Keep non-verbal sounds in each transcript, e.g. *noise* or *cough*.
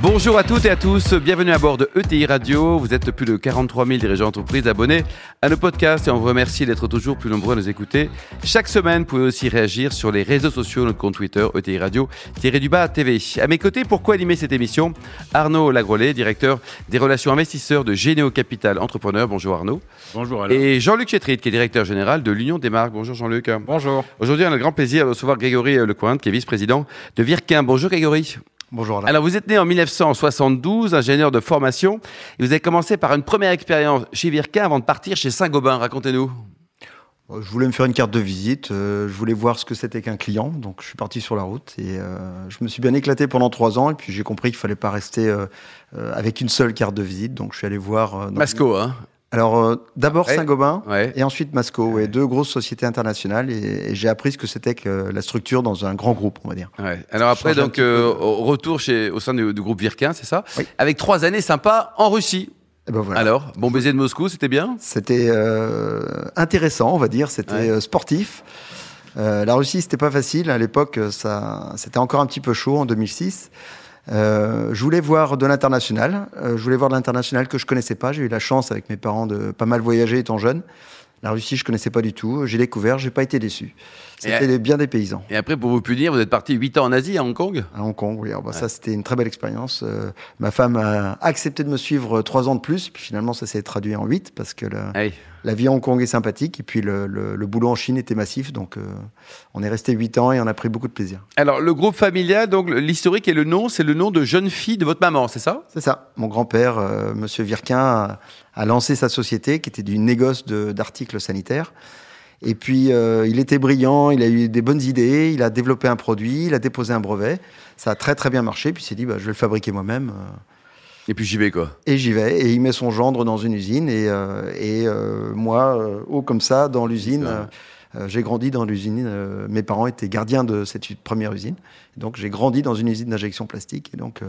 Bonjour à toutes et à tous, bienvenue à bord de ETI Radio. Vous êtes plus de 43 000 dirigeants d'entreprise abonnés à nos podcasts et on vous remercie d'être toujours plus nombreux à nous écouter. Chaque semaine, vous pouvez aussi réagir sur les réseaux sociaux, notre compte Twitter, ETI Radio, du bas TV. À mes côtés, pourquoi animer cette émission? Arnaud Lagrolet, directeur des relations investisseurs de Généo Capital Entrepreneur. Bonjour Arnaud. Bonjour Alain. Et Jean-Luc Chetrit, qui est directeur général de l'Union des marques. Bonjour Jean-Luc. Bonjour. Aujourd'hui, on a le grand plaisir de recevoir Grégory Lecointe, qui est vice-président de Virquin. Bonjour Grégory. Bonjour. Alors, vous êtes né en 1972, ingénieur de formation, et vous avez commencé par une première expérience chez Virquin avant de partir chez Saint-Gobain. Racontez-nous. Euh, je voulais me faire une carte de visite, euh, je voulais voir ce que c'était qu'un client, donc je suis parti sur la route et euh, je me suis bien éclaté pendant trois ans et puis j'ai compris qu'il fallait pas rester avec une seule carte de visite, donc je suis allé voir. Masco, hein alors euh, d'abord Saint-Gobain ouais. et ensuite Masco, ouais, deux grosses sociétés internationales et, et j'ai appris ce que c'était que la structure dans un grand groupe, on va dire. Ouais. Alors après donc euh, retour chez au sein du, du groupe Virquin, c'est ça oui. Avec trois années sympas en Russie. Et ben voilà. Alors, bon baiser de Moscou, c'était bien C'était euh, intéressant, on va dire, c'était Ouais. euh, sportif. Euh, la Russie, c'était pas facile à l'époque, ça c'était encore un petit peu chaud en 2006. Euh, je voulais voir de l'international. Euh, je voulais voir de l'international que je connaissais pas. J'ai eu la chance avec mes parents de pas mal voyager étant jeune. La Russie, je connaissais pas du tout. J'ai découvert, j'ai pas été déçu. C'était bien des paysans. Et après, pour vous punir, vous êtes parti 8 ans en Asie, à Hong Kong? À Hong Kong, oui. Alors, bah, Ça, c'était une très belle expérience. Euh, ma femme a accepté de me suivre trois ans de plus. Puis finalement, ça s'est traduit en huit parce que la, Ah oui. La vie à Hong Kong est sympathique. Et puis le, le- le boulot en Chine était massif. Donc, euh, on est resté huit ans et on a pris beaucoup de plaisir. Alors, le groupe familial, donc l'historique et le nom, c'est le nom de jeune fille de votre maman, c'est ça? C'est ça. Mon grand-père, euh, Monsieur Virquin, a, a lancé sa société qui était du négoce d'articles sanitaires. Et puis, euh, il était brillant, il a eu des bonnes idées, il a développé un produit, il a déposé un brevet. Ça a très très bien marché. Puis il s'est dit, bah, je vais le fabriquer moi-même. Et puis j'y vais, quoi. Et j'y vais. Et il met son gendre dans une usine. Et, euh, et euh, moi, euh, haut comme ça, dans l'usine, j'ai grandi dans l'usine. mes parents étaient gardiens de cette première usine. Donc j'ai grandi dans une usine d'injection plastique. Et donc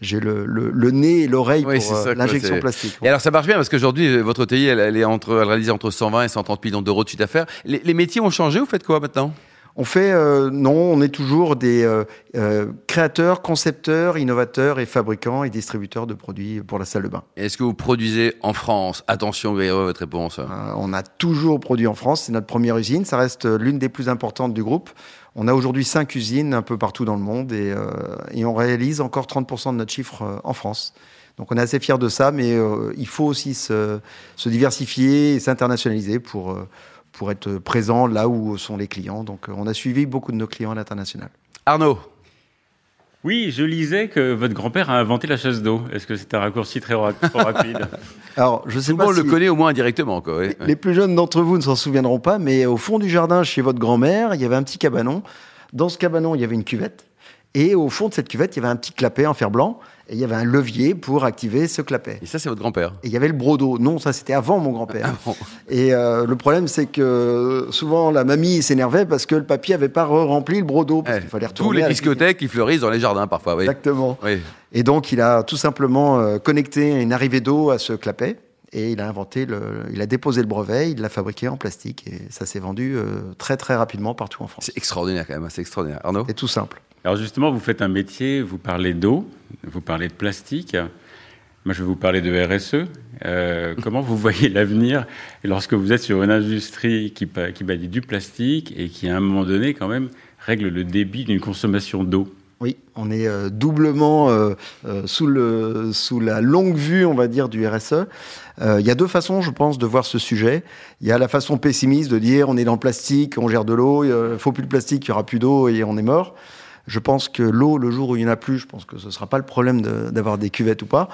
j'ai le, le, le nez et l'oreille Oui, pour euh, l'injection plastique. Et alors ça marche bien parce qu'aujourd'hui, votre TI, elle, elle est entre, elle réalise entre 120 et 130 millions d'euros de chiffre d'affaires. Les, les métiers ont changé, vous faites quoi maintenant? On fait, euh, non, on est toujours des euh, euh, créateurs, concepteurs, innovateurs et fabricants et distributeurs de produits pour la salle de bain. Est-ce que vous produisez en France? Attention, Grégory, votre réponse. On a toujours produit en France, c'est notre première usine, ça reste l'une des plus importantes du groupe. On a aujourd'hui cinq usines un peu partout dans le monde et, et on réalise encore 30% de notre chiffre en France. Donc on est assez fiers de ça, mais il faut aussi se, se diversifier et s'internationaliser pour, pour être présent là où sont les clients. Donc euh, on a suivi beaucoup de nos clients à l'international. Arnaud Oui, je lisais que votre grand-père a inventé la chasse d'eau. Est-ce que c'est un raccourci très ra- trop *laughs* rapide? Alors je sais Tout le connaît au moins indirectement. Quoi, ouais. Les plus jeunes d'entre vous ne s'en souviendront pas, mais au fond du jardin chez votre grand-mère, il y avait un petit cabanon. Dans ce cabanon, il y avait une cuvette. Et au fond de cette cuvette, il y avait un petit clapet en fer blanc. Et il y avait un levier pour activer ce clapet. Et ça, c'est votre grand-père. Et il y avait le brodo. Non, ça c'était avant mon grand-père. Ah bon. Et euh, le problème, c'est que souvent la mamie s'énervait parce que le papy avait pas rempli le brodo. Parce Ouais. qu'il fallait Tous retourner les à la discothèques qui fleurissent dans les jardins parfois. Oui. Exactement. Oui. Et donc, il a tout simplement euh, connecté une arrivée d'eau à ce clapet. Et il a inventé, le, il a déposé le brevet, il l'a fabriqué en plastique. Et ça s'est vendu euh, très très rapidement partout en France. C'est extraordinaire quand même, c'est extraordinaire. Arnaud C'est tout simple. Alors justement, vous faites un métier, vous parlez d'eau, vous parlez de plastique. Moi, je vais vous parler de RSE. Euh, *laughs* comment vous voyez l'avenir lorsque vous êtes sur une industrie qui, qui bannit du plastique et qui, à un moment donné, quand même, règle le débit d'une consommation d'eau? Oui, on est euh, doublement euh, euh, sous, le, sous la longue vue, on va dire, du RSE. Euh, Il y a deux façons, je pense, de voir ce sujet. Il y a la façon pessimiste de dire on est dans le plastique, on gère de l'eau, il faut plus de plastique, il n'y aura plus d'eau et on est mort. Je pense que l'eau, le jour où il n'y en a plus, je pense que ce ne sera pas le problème de- d'avoir des cuvettes ou pas.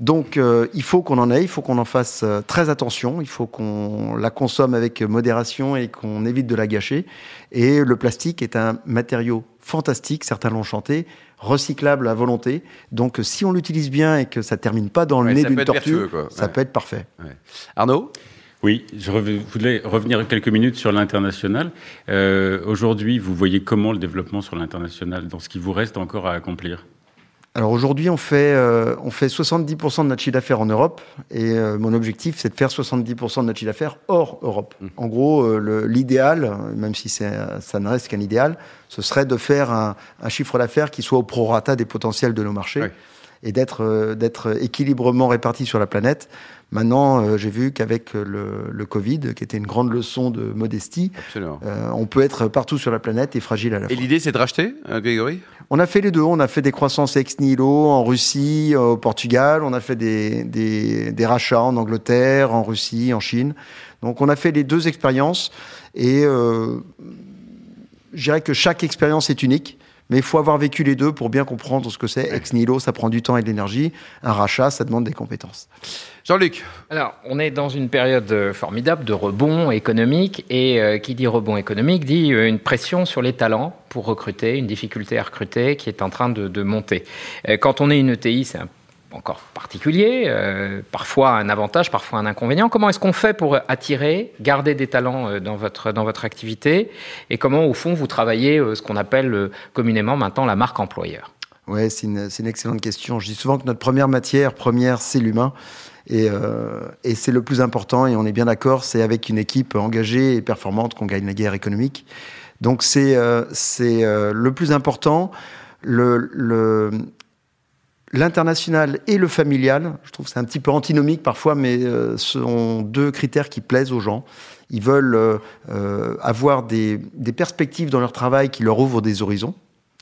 Donc, euh, il faut qu'on en ait, il faut qu'on en fasse euh, très attention, il faut qu'on la consomme avec modération et qu'on évite de la gâcher. Et le plastique est un matériau fantastique, certains l'ont chanté, recyclable à volonté. Donc, si on l'utilise bien et que ça termine pas dans le Ouais, nez d'une tortue, vertueux, ça Ouais. peut être parfait. Arnaud? Oui, je voulais revenir quelques minutes sur l'international. Euh, Aujourd'hui, vous voyez comment le développement sur l'international, dans ce qui vous reste encore à accomplir? Alors aujourd'hui, on fait, euh, on fait 70% de notre chiffre d'affaires en Europe et euh, mon objectif, c'est de faire 70% de notre chiffre d'affaires hors Europe. Mmh. En gros, euh, l'idéal, même si ça ne reste qu'un idéal, ce serait de faire un, un chiffre d'affaires qui soit au prorata des potentiels de nos marchés Oui. Et d'être d'être équilibrement réparti sur la planète. Maintenant, euh, j'ai vu qu'avec le, le Covid, qui était une grande leçon de modestie, euh, on peut être partout sur la planète et fragile à la Et fois. l'idée, c'est de racheter, euh, Grégory? On a fait les deux. On a fait des croissances ex nihilo en Russie, euh, au Portugal. On a fait des, des, des rachats en Angleterre, en Russie, en Chine. Donc on a fait les deux expériences. Et euh, je dirais que chaque expérience est unique. Mais il faut avoir vécu les deux pour bien comprendre ce que c'est. Ex nihilo, ça prend du temps et de l'énergie. Un rachat, ça demande des compétences. Jean-Luc, Alors, on est dans une période euh, formidable de rebond économique et euh, qui dit rebond économique dit euh, une pression sur les talents pour recruter, une difficulté à recruter qui est en train de, de monter. Euh, quand on est une ETI, c'est un encore particulier, euh, parfois un avantage, parfois un inconvénient. Comment est-ce qu'on fait pour attirer, garder des talents euh, dans votre, dans votre activité et comment, au fond, vous travaillez euh, ce qu'on appelle communément maintenant la marque employeur? Ouais, c'est une, excellente question. Je dis souvent que notre première matière première, c'est l'humain. Et, et c'est le plus important, et on est bien d'accord, c'est avec une équipe engagée et performante qu'on gagne la guerre économique. Donc c'est c'est euh, le plus important. Le, le, L'international et le familial, je trouve que c'est un petit peu antinomique parfois, mais euh, ce sont deux critères qui plaisent aux gens. Ils veulent euh, euh, avoir des, des perspectives dans leur travail qui leur ouvrent des horizons,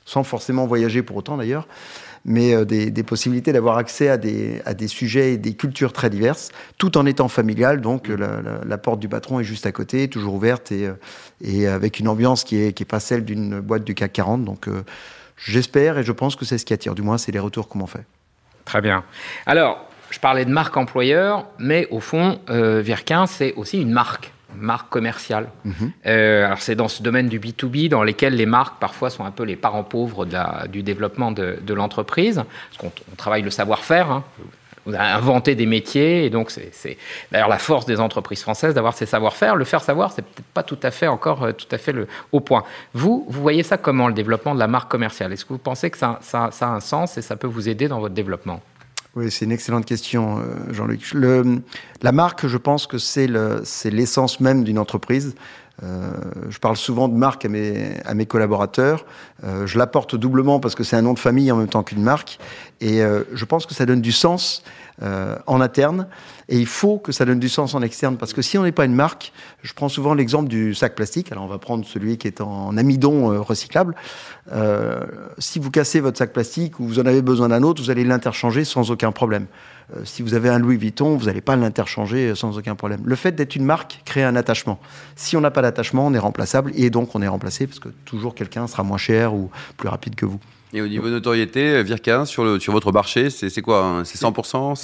sans forcément voyager pour autant d'ailleurs, mais euh, des, des possibilités d'avoir accès à des, à des sujets et des cultures très diverses, tout en étant familial. Donc euh, la, la, la porte du patron est juste à côté, toujours ouverte et, et avec une ambiance qui est, qui est pas celle d'une boîte du CAC 40. Donc euh, j'espère et je pense que c'est ce qui attire. Du moins, c'est les retours qu'on m'en fait. Très bien. Alors, je parlais de marque employeur, mais au fond, euh, Virkin, c'est aussi une marque, marque commerciale. Euh, alors, c'est dans ce domaine du B2B dans lesquels les marques, parfois, sont un peu les parents pauvres de la- du développement de, de l'entreprise. Parce qu'on on travaille le savoir-faire. hein. Vous avez inventé des métiers, et donc c'est d'ailleurs la force des entreprises françaises d'avoir ces savoir-faire. Le faire savoir, c'est peut-être pas tout à fait encore euh, tout à fait le, au point. Vous, vous voyez ça comment, le développement de la marque commerciale? Est-ce que vous pensez que ça, ça- a un sens et ça peut vous aider dans votre développement? Oui, c'est une excellente question, euh, Jean-Luc. La marque, je pense que c'est l'essence même d'une entreprise. Euh, je parle souvent de marque à mes, à mes collaborateurs. Euh, je l'apporte doublement parce que c'est un nom de famille en même temps qu'une marque. Et euh, je pense que ça donne du sens en interne. Et il faut que ça donne du sens en externe. Parce que si on n'est pas une marque, je prends souvent l'exemple du sac plastique. Alors on va prendre celui qui est en amidon recyclable. Si vous cassez votre sac plastique ou vous en avez besoin d'un autre, vous allez l'interchanger sans aucun problème. Euh, si vous avez un Louis Vuitton, vous n'allez pas l'interchanger euh, sans aucun problème. Le fait d'être une marque crée un attachement. Si on n'a pas d'attachement, on est remplaçable et donc on est remplacé parce que toujours quelqu'un sera moins cher ou plus rapide que vous. Et au niveau notoriété, Virkin, sur, le, sur votre marché, c'est quoi hein C'est 100%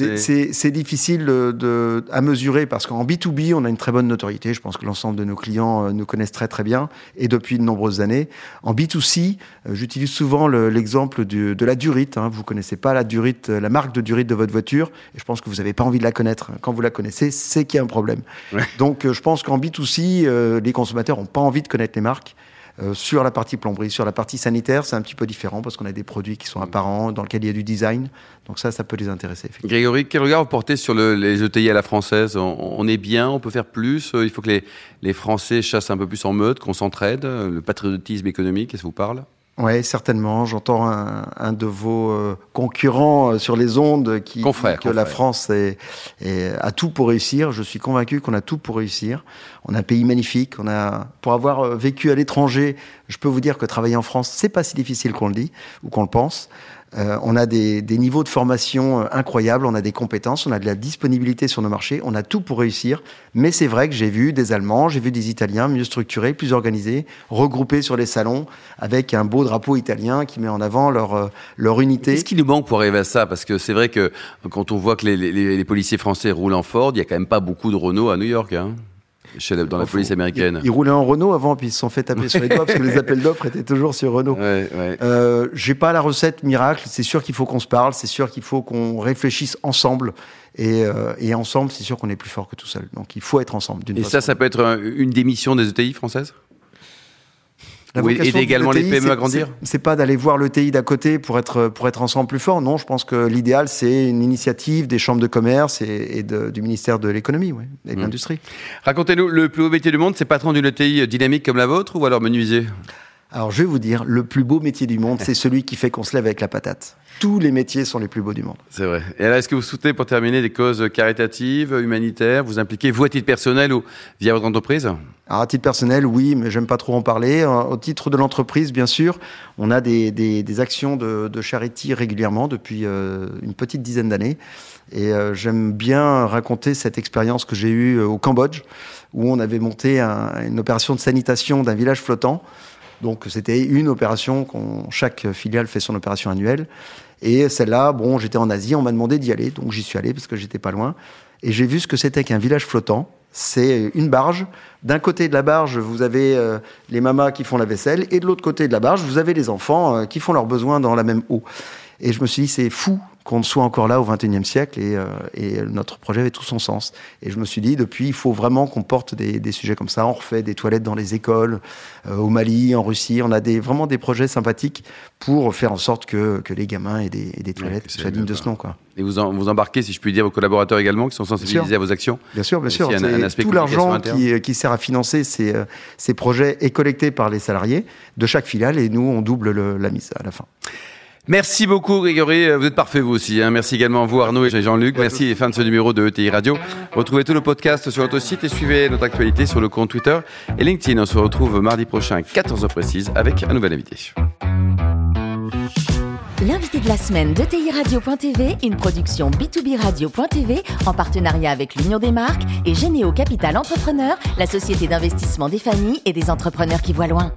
C'est- difficile de, à mesurer parce qu'en B2B, on a une très bonne notoriété. Je pense que l'ensemble de nos clients euh, nous connaissent très très bien et depuis de nombreuses années. En B2C, euh, j'utilise souvent le- l'exemple de la durite. Hein. Vous connaissez pas la durite, euh, la marque de durite de votre voiture et je pense que vous n'avez pas envie de la connaître. Quand vous la connaissez, c'est qu'il y a un problème. Ouais. Donc euh, je pense qu'en B2C, euh, les consommateurs n'ont pas envie de connaître les marques. Euh, sur la partie plomberie, sur la partie sanitaire, c'est un petit peu différent parce qu'on a des produits qui sont apparents, dans lesquels il y a du design. Donc ça, ça peut les intéresser. Grégory, quel regard vous portez sur le- les ETI à la française? On, on est bien, on peut faire plus euh, Il faut que les, les Français chassent un peu plus en meute, qu'on s'entraide euh, Le patriotisme économique, est-ce que vous parle? Oui, certainement. J'entends un, un de vos euh, concurrents euh, sur les ondes qui Confrère, dit que la. France est, est- a tout pour réussir. Je suis convaincu qu'on a tout pour réussir. On a un pays magnifique. On a, pour avoir euh, vécu à l'étranger, je peux vous dire que travailler en France, c'est pas si difficile qu'on le dit ou qu'on le pense. Euh, on a des, des niveaux de formation euh, incroyables, on a des compétences, on a de la disponibilité sur nos marchés, on a tout pour réussir. Mais c'est vrai que j'ai vu des Allemands, j'ai vu des Italiens mieux structurés, plus organisés, regroupés sur les salons avec un beau drapeau italien qui met en avant leur, euh, leur unité. Qu'est-ce qui nous manque pour arriver à ça? Parce que c'est vrai que quand on voit que les, les- policiers français roulent en Ford, il y a quand même pas beaucoup de Renault à New York, hein, chez la- dans la police américaine. Ils, ils roulaient en Renault avant, puis ils se sont fait taper sur les doigts parce que les appels d'offres étaient toujours sur Renault. Ouais, ouais. Euh, j'ai pas la recette miracle. C'est sûr qu'il faut qu'on se parle. C'est sûr qu'il faut qu'on réfléchisse ensemble. Et, euh, et ensemble, c'est sûr qu'on est plus fort que tout seul. Donc il faut être ensemble. Et façon ça, ça peut être un- une des missions des ETI françaises? Oui, aider également les PME à grandir C'est pas d'aller voir le TI d'à côté pour être, pour être ensemble plus fort. Non, je pense que l'idéal, c'est une initiative des chambres de commerce et, du ministère de l'économie et de mmh. l'industrie. Racontez-nous, le plus beau métier du monde, c'est patron d'une ETI dynamique comme la vôtre ou alors menuisier? Alors je vais vous dire, le plus beau métier du monde, c'est celui qui fait qu'on se lève avec la patate. Tous les métiers sont les plus beaux du monde. C'est vrai. Et alors, est-ce que vous soutenez, pour terminer, des causes caritatives, humanitaires? Vous impliquez, vous, à titre personnel ou via votre entreprise? Alors, à titre personnel, oui, mais j'aime pas trop en parler. Euh, au titre de l'entreprise, bien sûr, on a des, des, actions de, de, charity régulièrement depuis euh, une petite dizaine d'années. Et euh, j'aime bien raconter cette expérience que j'ai eue au Cambodge, où on avait monté une opération de sanitation d'un village flottant. Donc c'était une opération, chaque filiale fait son opération annuelle. Et celle-là, bon, j'étais en Asie, on m'a demandé d'y aller, donc j'y suis allé parce que j'étais pas loin. Et j'ai vu ce que c'était qu'un village flottant. C'est une barge. D'un côté de la barge, vous avez euh, les mamas qui font la vaisselle, et de l'autre côté de la barge, vous avez les enfants euh, qui font leurs besoins dans la même eau. Et je me suis dit, c'est fou qu'on soit encore là au XXIe siècle et, euh, et, notre projet avait tout son sens. Et je me suis dit, depuis, il faut vraiment qu'on porte des, des, sujets comme ça. On refait des toilettes dans les écoles, euh, au Mali, en Russie. On a des, vraiment des projets sympathiques pour faire en sorte que, que les gamins aient des, des toilettes soient dignes de ce nom. Quoi. Et vous, en, vous embarquez, si je puis dire, vos collaborateurs également qui sont sensibilisés à vos actions? Bien sûr, bien sûr. tout l'argent qui, qui, sert à financer ces, euh, ces projets est collecté par les salariés de chaque filiale et nous, on double le, la mise à la fin. Merci beaucoup Grégory, vous êtes parfait vous aussi. Hein. Merci également à vous Arnaud et Jean-Luc. Merci et fin de ce numéro de ETI Radio. Retrouvez tous nos podcasts sur notre site et suivez notre actualité sur le compte Twitter et LinkedIn. On se retrouve mardi prochain à 14h précise avec un nouvel invité. L'invité de la semaine de TI Radio.tv, une production B2B Radio.tv en partenariat avec l'Union des marques et Généo Capital Entrepreneur, la société d'investissement des familles et des entrepreneurs qui voient loin.